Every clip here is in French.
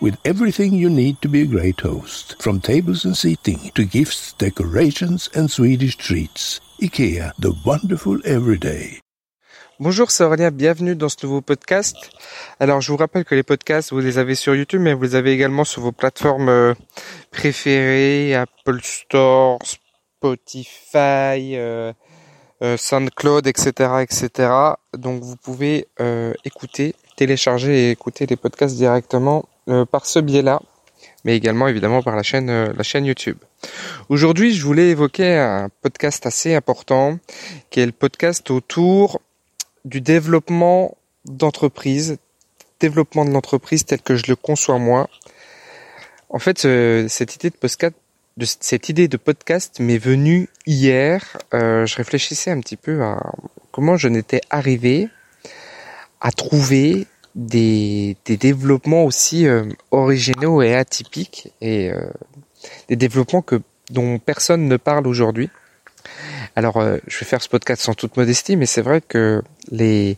with everything you need to be a great host, from tables and seating to gifts, decorations and Swedish treats. IKEA, the wonderful everyday. Bonjour, c'est Aurélien, bienvenue dans ce nouveau podcast. Alors je vous rappelle que les podcasts, vous les avez sur YouTube, mais vous les avez également sur vos plateformes euh, préférées, Apple Store, Spotify, euh, euh, SoundCloud, etc., etc. Donc vous pouvez écouter, télécharger et écouter les podcasts directement par ce biais-là, mais également évidemment par la chaîne, la chaîne YouTube. Aujourd'hui, je voulais évoquer un podcast assez important, qui est le podcast autour du développement d'entreprise, développement de l'entreprise tel que je le conçois moi. En fait, cette idée de podcast, de cette idée de podcast m'est venue hier. Euh, je réfléchissais un petit peu à comment je n'étais arrivé à trouver des, développements aussi euh, originaux et atypiques et euh, des développements que dont personne ne parle aujourd'hui. Alors, euh, je vais faire ce podcast sans toute modestie, mais c'est vrai que les,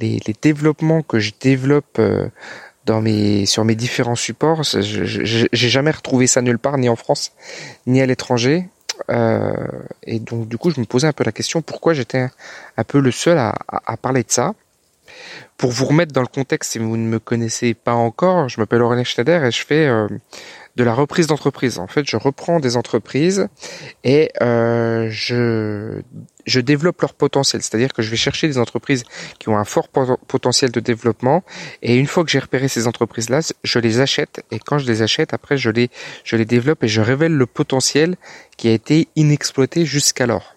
les, développements que je développe euh, dans mes sur mes différents supports, j'ai jamais retrouvé ça nulle part, ni en France, ni à l'étranger. Euh, et donc, du coup, je me posais un peu la question pourquoi j'étais un, peu le seul à, à, parler de ça? Pour vous remettre dans le contexte, si vous ne me connaissez pas encore, je m'appelle Aurélien Schneider et je fais de la reprise d'entreprise. En fait, je reprends des entreprises et euh, je je développe leur potentiel, c'est-à-dire que je vais chercher des entreprises qui ont un fort potentiel de développement et une fois que j'ai repéré ces entreprises-là, je les achète et quand je les achète, après je les je les développe et je révèle le potentiel qui a été inexploité jusqu'alors.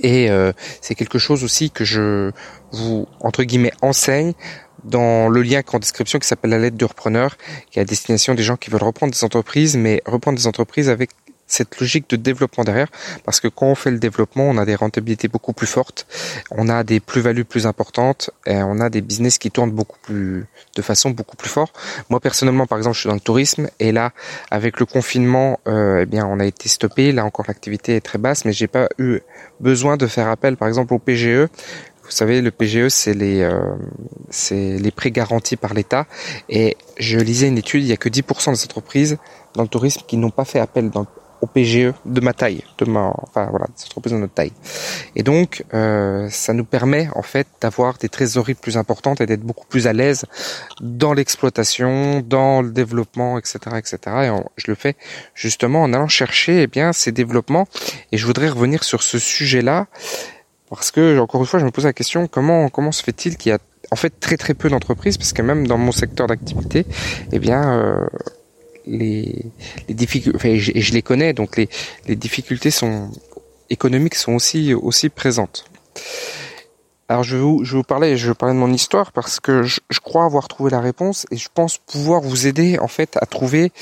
Et euh, c'est quelque chose aussi que je vous entre guillemets enseigne dans le lien en description qui s'appelle la lettre du repreneur, qui est à destination des gens qui veulent reprendre des entreprises, mais reprendre des entreprises avec cette logique de développement derrière, parce que quand on fait le développement, on a des rentabilités beaucoup plus fortes, on a des plus-values plus importantes, et on a des business qui tournent beaucoup plus, de façon beaucoup plus forte. Moi personnellement, par exemple, je suis dans le tourisme, et là, avec le confinement, euh, eh bien, on a été stoppé. Là encore, l'activité est très basse, mais j'ai pas eu besoin de faire appel, par exemple, au PGE vous savez, le PGE, c'est les, euh, c'est les prêts garantis par l'État. Et je lisais une étude, il y a que 10% des entreprises dans le tourisme qui n'ont pas fait appel dans, au PGE de ma taille, de ma, enfin voilà, des entreprises notre taille. Et donc, euh, ça nous permet en fait d'avoir des trésoreries plus importantes et d'être beaucoup plus à l'aise dans l'exploitation, dans le développement, etc., etc. Et je le fais justement en allant chercher eh bien ces développements. Et je voudrais revenir sur ce sujet-là parce que, encore une fois, je me pose la question, comment, comment se fait-il qu'il y a en fait très très peu d'entreprises, parce que même dans mon secteur d'activité, eh bien, euh, les, les difficultés, enfin, et je, les connais, donc les, les difficultés sont économiques sont aussi aussi présentes. Alors je vais vous, je vous parler, je parler de mon histoire parce que je, je, crois avoir trouvé la réponse et je pense pouvoir vous aider en fait à trouver,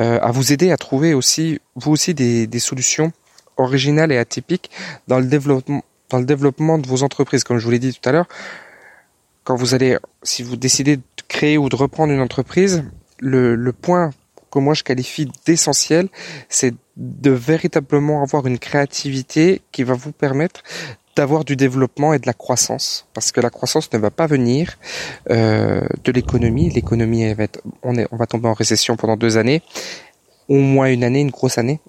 euh, à vous aider à trouver aussi vous aussi des, des solutions originales et atypiques dans le développement dans le développement de vos entreprises. Comme je vous l'ai dit tout à l'heure, quand vous allez, si vous décidez de créer ou de reprendre une entreprise, le, le point que moi je qualifie d'essentiel, c'est de véritablement avoir une créativité qui va vous permettre d'avoir du développement et de la croissance, parce que la croissance ne va pas venir euh, de l'économie. L'économie, va être, on, est, on va tomber en récession pendant deux années, au moins une année, une grosse année.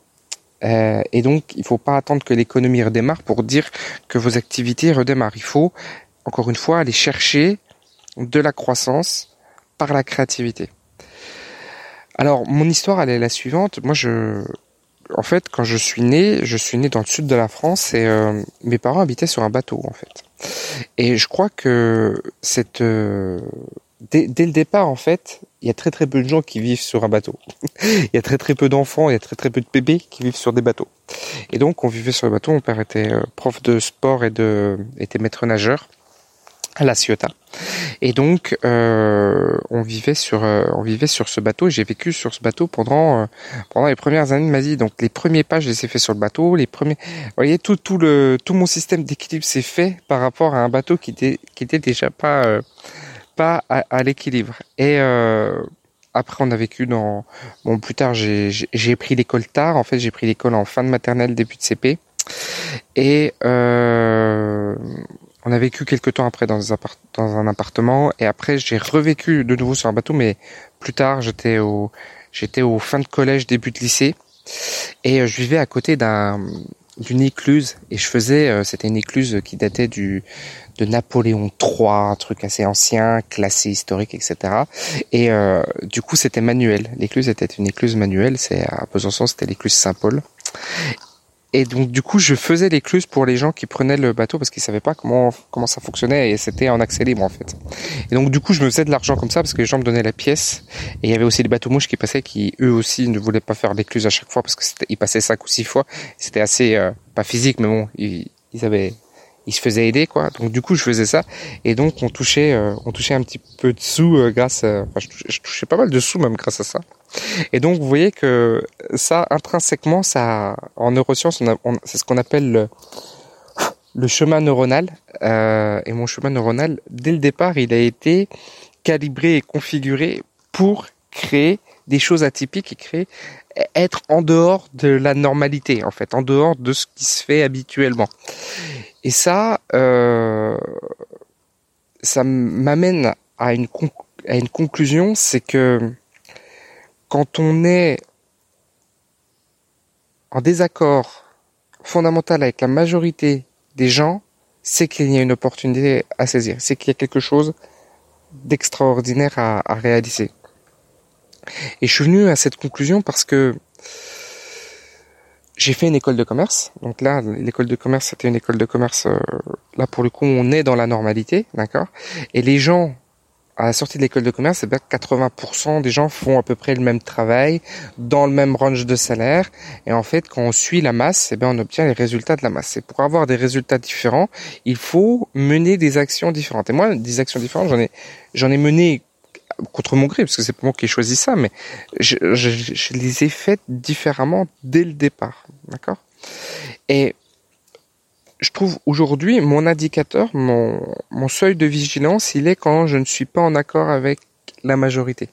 Euh, et donc, il ne faut pas attendre que l'économie redémarre pour dire que vos activités redémarrent. Il faut, encore une fois, aller chercher de la croissance par la créativité. Alors, mon histoire, elle est la suivante. Moi, je, en fait, quand je suis né, je suis né dans le sud de la France et euh, mes parents habitaient sur un bateau, en fait. Et je crois que cette euh, dès, dès, le départ, en fait, il y a très très peu de gens qui vivent sur un bateau. il y a très très peu d'enfants, il y a très très peu de bébés qui vivent sur des bateaux. Et donc, on vivait sur le bateau. Mon père était euh, prof de sport et de était maître nageur à La Ciotat. Et donc, euh, on vivait sur, euh, on vivait sur ce bateau. J'ai vécu sur ce bateau pendant euh, pendant les premières années de ma vie. Donc, les premiers pas, je les ai fait sur le bateau. Les premiers, vous voyez, tout tout le tout mon système d'équilibre s'est fait par rapport à un bateau qui était qui était déjà pas euh, pas à, à l'équilibre. Et après, on a vécu dans bon plus tard, j'ai j'ai pris l'école tard. En fait, j'ai pris l'école en fin de maternelle, début de CP. Et euh, on a vécu quelques temps après dans, un, appartement et après j'ai revécu de nouveau sur un bateau mais plus tard j'étais au j'étais au fin de collège début de lycée et euh, je vivais à côté d'un d'une écluse et je faisais euh, c'était une écluse qui datait du de Napoléon III un truc assez ancien classé historique etc et euh, du coup c'était manuel. L'écluse était une écluse manuelle c'est à Besançon c'était l'écluse Saint-Paul et donc du coup, je faisais l'écluse pour les gens qui prenaient le bateau parce qu'ils savaient pas comment comment ça fonctionnait et c'était en accès libre en fait. Et donc du coup, je me faisais de l'argent comme ça parce que les gens me donnaient la pièce. Et il y avait aussi des bateaux mouches qui passaient qui eux aussi ne voulaient pas faire l'écluse à chaque fois parce que ils passaient cinq ou six fois. C'était assez euh, pas physique mais bon, ils, ils avaient il se faisait aider quoi. Donc du coup je faisais ça et donc on touchait euh, on touchait un petit peu de sous euh, grâce à, enfin, je, touchais, pas mal de sous même grâce à ça. Et donc vous voyez que ça intrinsèquement ça en neurosciences on, on c'est ce qu'on appelle le, le chemin neuronal euh, et mon chemin neuronal dès le départ il a été calibré et configuré pour créer des choses atypiques et créer être en dehors de la normalité en fait, en dehors de ce qui se fait habituellement. Et ça, euh, ça m'amène à une, à une conclusion, c'est que quand on est en désaccord fondamental avec la majorité des gens, c'est qu'il y a une opportunité à saisir, c'est qu'il y a quelque chose d'extraordinaire à, à réaliser. Et je suis venu à cette conclusion parce que j'ai fait une école de commerce. Donc là, l'école de commerce, c'était une école de commerce. Euh, là, pour le coup, on est dans la normalité, d'accord? Et les gens à la sortie de l'école de commerce, eh bien 80% des gens font à peu près le même travail, dans le même range de salaire. Et en fait, quand on suit la masse, eh bien on obtient les résultats de la masse. Et pour avoir des résultats différents, il faut mener des actions différentes. Et moi, des actions différentes, j'en ai, j'en ai mené contre mon gré, parce que c'est pas moi qui ai choisi ça, mais je, les ai faites différemment dès le départ, d'accord? Et je trouve aujourd'hui mon indicateur, mon, seuil de vigilance, il est quand je ne suis pas en accord avec la majorité.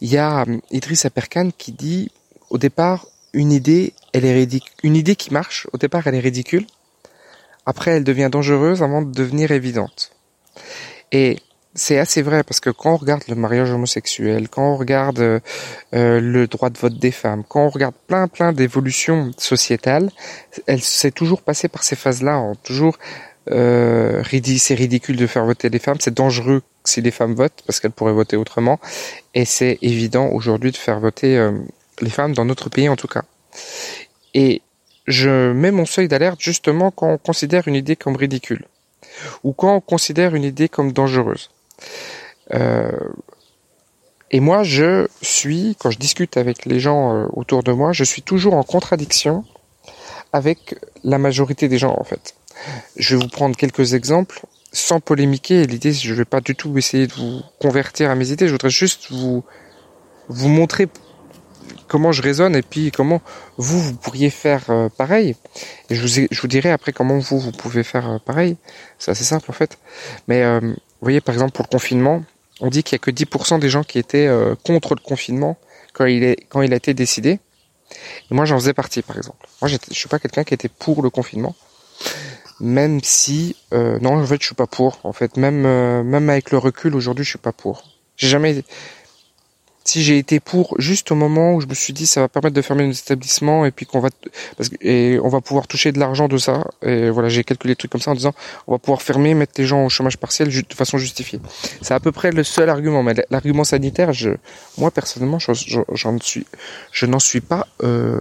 Il y a euh, Idriss Aperkan qui dit au départ une idée, elle est une idée qui marche, au départ elle est ridicule, après elle devient dangereuse avant de devenir évidente. Et c'est assez vrai parce que quand on regarde le mariage homosexuel, quand on regarde euh, le droit de vote des femmes, quand on regarde plein plein d'évolutions sociétales, elle s'est toujours passée par ces phases-là. Toujours, euh, c'est ridicule de faire voter les femmes, c'est dangereux si les femmes votent parce qu'elles pourraient voter autrement, et c'est évident aujourd'hui de faire voter euh, les femmes dans notre pays en tout cas. Et je mets mon seuil d'alerte justement quand on considère une idée comme ridicule ou quand on considère une idée comme dangereuse. Euh, et moi, je suis, quand je discute avec les gens euh, autour de moi, je suis toujours en contradiction avec la majorité des gens, en fait. Je vais vous prendre quelques exemples sans polémiquer. L'idée, je ne vais pas du tout essayer de vous convertir à mes idées. Je voudrais juste vous, vous montrer comment je raisonne et puis comment vous, vous pourriez faire euh, pareil. Et je vous, je vous dirai après comment vous, vous pouvez faire pareil. C'est assez simple, en fait. Mais vous voyez, par exemple, pour le confinement, on dit qu'il y a que 10% des gens qui étaient euh, contre le confinement quand il, est, quand il a été décidé. Et moi, j'en faisais partie, par exemple. Moi, je suis pas quelqu'un qui était pour le confinement, même si euh, non, en fait, je suis pas pour. En fait, même euh, même avec le recul, aujourd'hui, je suis pas pour. J'ai jamais si j'ai été pour juste au moment où je me suis dit ça va permettre de fermer nos établissements et puis qu'on va parce que et on va pouvoir toucher de l'argent de ça. Et voilà j'ai calculé des trucs comme ça en disant on va pouvoir fermer mettre les gens au chômage partiel de façon justifiée. C'est à peu près le seul argument mais l'argument sanitaire je moi personnellement j'en suis je n'en suis pas euh,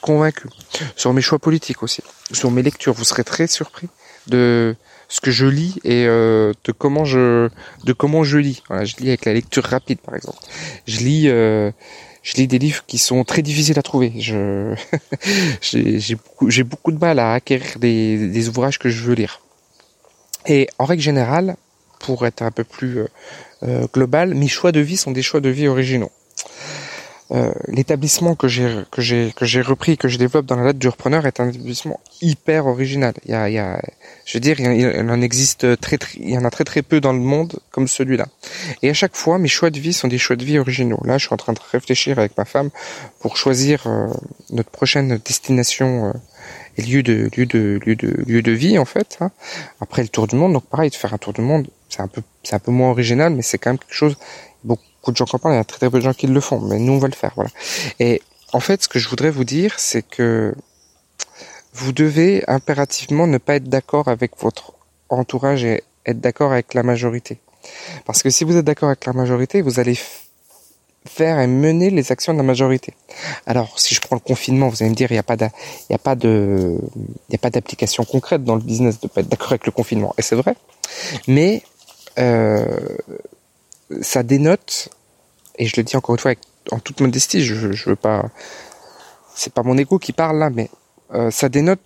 convaincu. Sur mes choix politiques aussi. Sur mes lectures vous serez très surpris de ce que je lis et euh, de comment je de comment je lis. Voilà, je lis avec la lecture rapide par exemple. Je lis euh, je lis des livres qui sont très difficiles à trouver. Je j'ai beaucoup j'ai beaucoup de mal à acquérir des, des ouvrages que je veux lire. Et en règle générale, pour être un peu plus euh, euh, global, mes choix de vie sont des choix de vie originaux. Euh, l'établissement que j'ai que j'ai que j'ai repris que je développe dans la lettre du repreneur est un établissement hyper original. Il y a, il y a je veux dire il, en existe très, très il y en a très très peu dans le monde comme celui-là. Et à chaque fois mes choix de vie sont des choix de vie originaux. Là je suis en train de réfléchir avec ma femme pour choisir euh, notre prochaine destination euh, et lieu de lieu de lieu de lieu de vie en fait. Hein. Après le tour du monde donc pareil de faire un tour du monde c'est un peu c'est un peu moins original mais c'est quand même quelque chose beaucoup beaucoup de gens qui en parlent, il y a très très peu de gens qui le font, mais nous on va le faire, voilà. Et en fait, ce que je voudrais vous dire, c'est que vous devez impérativement ne pas être d'accord avec votre entourage et être d'accord avec la majorité. Parce que si vous êtes d'accord avec la majorité, vous allez faire et mener les actions de la majorité. Alors, si je prends le confinement, vous allez me dire, il n'y a pas de, il y a pas d'application concrète dans le business de pas être d'accord avec le confinement. Et c'est vrai. Mais, euh, ça dénote, et je le dis encore une fois en toute modestie, je, je veux pas, c'est pas mon ego qui parle là, mais euh, ça dénote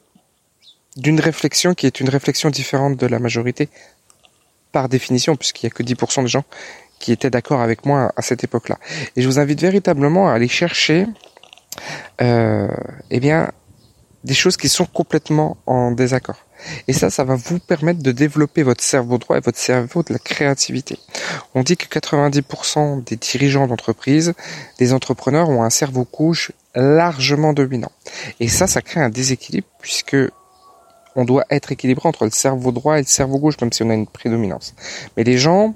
d'une réflexion qui est une réflexion différente de la majorité par définition, puisqu'il y a que 10% de gens qui étaient d'accord avec moi à cette époque-là. Et je vous invite véritablement à aller chercher, euh, eh bien, des choses qui sont complètement en désaccord. Et ça, ça va vous permettre de développer votre cerveau droit et votre cerveau de la créativité. On dit que 90% des dirigeants d'entreprise, des entrepreneurs ont un cerveau gauche largement dominant. Et ça, ça crée un déséquilibre puisque on doit être équilibré entre le cerveau droit et le cerveau gauche, même si on a une prédominance. Mais les gens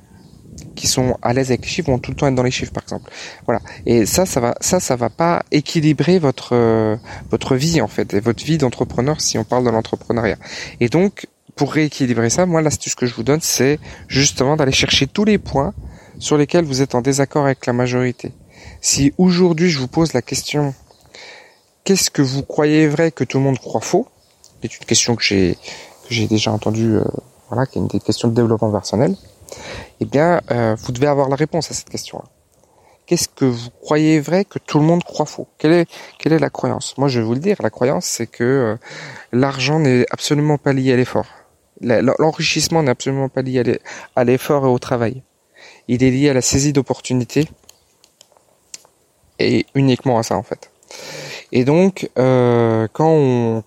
qui sont à l'aise avec les chiffres vont tout le temps être dans les chiffres par exemple. Voilà. Et ça ça va ça ça va pas équilibrer votre euh, votre vie en fait et votre vie d'entrepreneur si on parle de l'entrepreneuriat. Et donc pour rééquilibrer ça moi l'astuce que je vous donne c'est justement d'aller chercher tous les points sur lesquels vous êtes en désaccord avec la majorité. Si aujourd'hui je vous pose la question qu'est-ce que vous croyez vrai que tout le monde croit faux? C'est une question que j'ai que j'ai déjà entendue euh, voilà qui est une des questions de développement personnel eh bien, euh, vous devez avoir la réponse à cette question-là. Qu'est-ce que vous croyez vrai que tout le monde croit faux? Quelle est, la croyance? Moi, je vais vous le dire, la croyance, c'est que euh, l'argent n'est absolument pas lié à l'effort. L'enrichissement n'est absolument pas lié à l'effort et au travail. Il est lié à la saisie d'opportunités et uniquement à ça, en fait. Et donc, euh, quand on,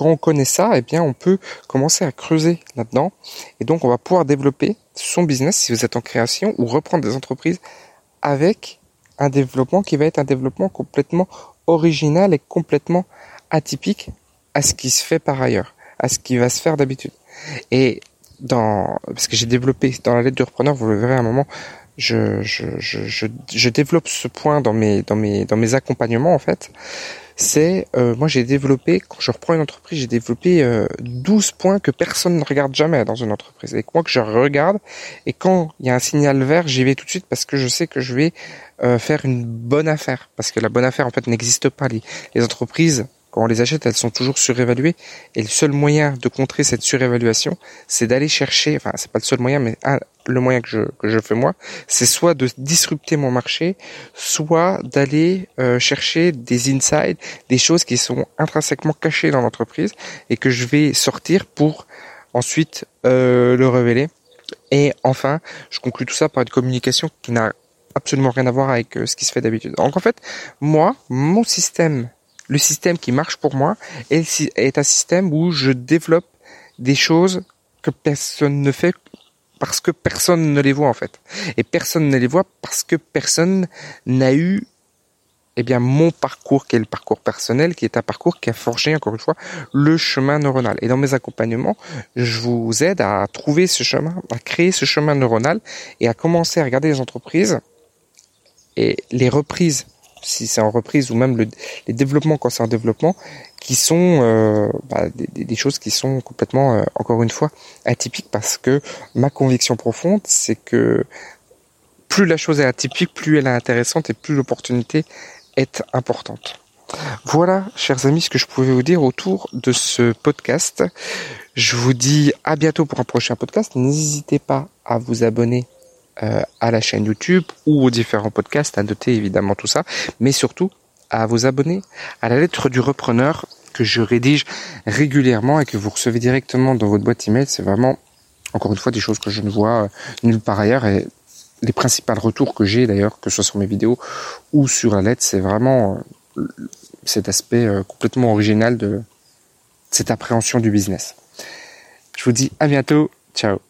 quand on connaît ça, eh bien, on peut commencer à creuser là-dedans. Et donc, on va pouvoir développer son business si vous êtes en création ou reprendre des entreprises avec un développement qui va être un développement complètement original et complètement atypique à ce qui se fait par ailleurs, à ce qui va se faire d'habitude. Et dans, parce que j'ai développé dans la lettre du repreneur, vous le verrez à un moment, je, développe ce point dans mes accompagnements, en fait c'est euh, moi j'ai développé quand je reprends une entreprise j'ai développé euh, 12 points que personne ne regarde jamais dans une entreprise et moi que je regarde. Et quand il y a un signal vert j'y vais tout de suite parce que je sais que je vais euh, faire une bonne affaire. Parce que la bonne affaire en fait n'existe pas. Les, les entreprises quand on les achète, elles sont toujours surévaluées. Et le seul moyen de contrer cette surévaluation, c'est d'aller chercher, enfin, c'est pas le seul moyen, mais le moyen que je, que je fais moi, c'est soit de disrupter mon marché, soit d'aller euh, chercher des insides, des choses qui sont intrinsèquement cachées dans l'entreprise et que je vais sortir pour ensuite euh, le révéler. Et enfin, je conclue tout ça par une communication qui n'a absolument rien à voir avec euh, ce qui se fait d'habitude. Donc en fait, moi, mon système le système qui marche pour moi est, un système où je développe des choses que personne ne fait parce que personne ne les voit en fait. Et personne ne les voit parce que personne n'a eu eh mon parcours qui est le parcours personnel, qui est un parcours qui a forgé encore une fois le chemin neuronal. Et dans mes accompagnements, je vous aide à trouver ce chemin, à créer ce chemin neuronal et à commencer à regarder les entreprises et les reprises si c'est en reprise ou même le, les développements quand c'est en développement, qui sont euh, bah, des, des, choses qui sont complètement, euh, encore une fois, atypiques parce que ma conviction profonde, c'est que plus la chose est atypique, plus elle est intéressante et plus l'opportunité est importante. Voilà, chers amis, ce que je pouvais vous dire autour de ce podcast. Je vous dis à bientôt pour un prochain podcast. N'hésitez pas à vous abonner euh, à la chaîne YouTube ou aux différents podcasts, à noter évidemment tout ça, mais surtout à vous abonner à la lettre du repreneur que je rédige régulièrement et que vous recevez directement dans votre boîte email. C'est vraiment, encore une fois, des choses que je ne vois euh, nulle part ailleurs et les principaux retours que j'ai d'ailleurs, que ce soit sur mes vidéos ou sur la lettre, c'est vraiment euh, cet aspect euh, complètement original de cette appréhension du business. Je vous dis à bientôt. Ciao.